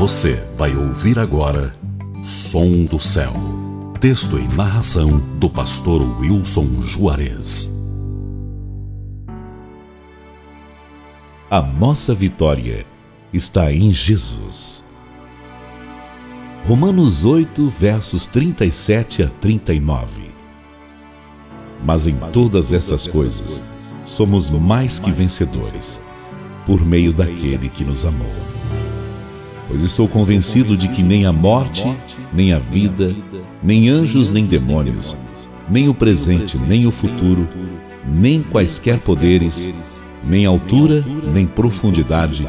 Você vai ouvir agora Som do Céu. Texto e narração do pastor Wilson Juarez. A nossa vitória está em Jesus. Romanos 8, versos 37 a 39. Mas em todas essas coisas, somos mais que vencedores, por meio daquele que nos amou pois estou convencido de que nem a morte, nem a vida, nem anjos, nem demônios, nem o presente, nem o futuro, nem quaisquer poderes, nem altura, nem profundidade,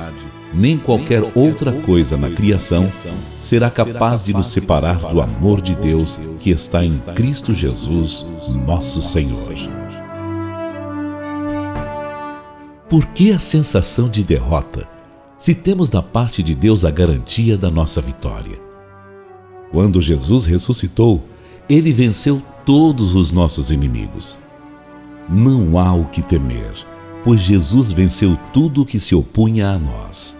nem qualquer outra coisa na criação será capaz de nos separar do amor de Deus que está em Cristo Jesus, nosso Senhor. Por que a sensação de derrota? Se temos da parte de Deus a garantia da nossa vitória. Quando Jesus ressuscitou, ele venceu todos os nossos inimigos. Não há o que temer, pois Jesus venceu tudo o que se opunha a nós.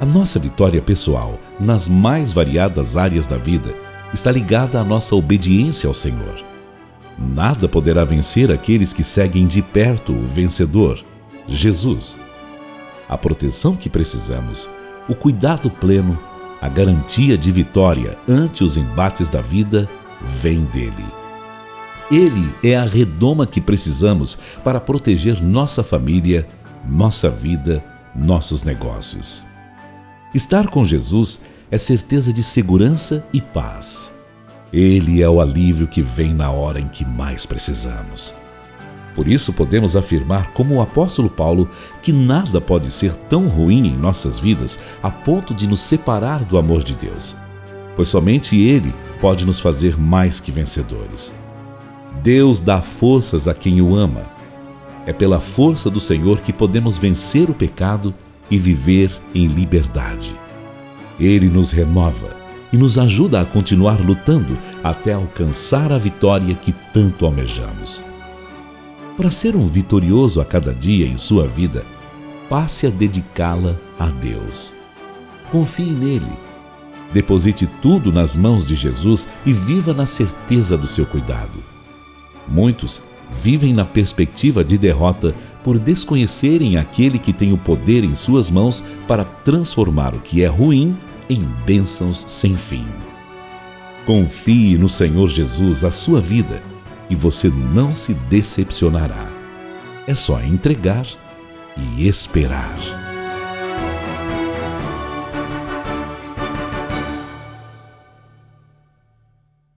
A nossa vitória pessoal, nas mais variadas áreas da vida, está ligada à nossa obediência ao Senhor. Nada poderá vencer aqueles que seguem de perto o vencedor, Jesus a proteção que precisamos, o cuidado pleno, a garantia de vitória ante os embates da vida vem dele. Ele é a redoma que precisamos para proteger nossa família, nossa vida, nossos negócios. Estar com Jesus é certeza de segurança e paz. Ele é o alívio que vem na hora em que mais precisamos. Por isso podemos afirmar, como o apóstolo Paulo, que nada pode ser tão ruim em nossas vidas a ponto de nos separar do amor de Deus, pois somente Ele pode nos fazer mais que vencedores. Deus dá forças a quem o ama. É pela força do Senhor que podemos vencer o pecado e viver em liberdade. Ele nos renova e nos ajuda a continuar lutando até alcançar a vitória que tanto almejamos. Para ser um vitorioso a cada dia em sua vida, passe a dedicá-la a Deus. Confie nele. Deposite tudo nas mãos de Jesus e viva na certeza do seu cuidado. Muitos vivem na perspectiva de derrota por desconhecerem aquele que tem o poder em suas mãos para transformar o que é ruim em bênçãos sem fim. Confie no Senhor Jesus a sua vida e você não se decepcionará. É só entregar e esperar.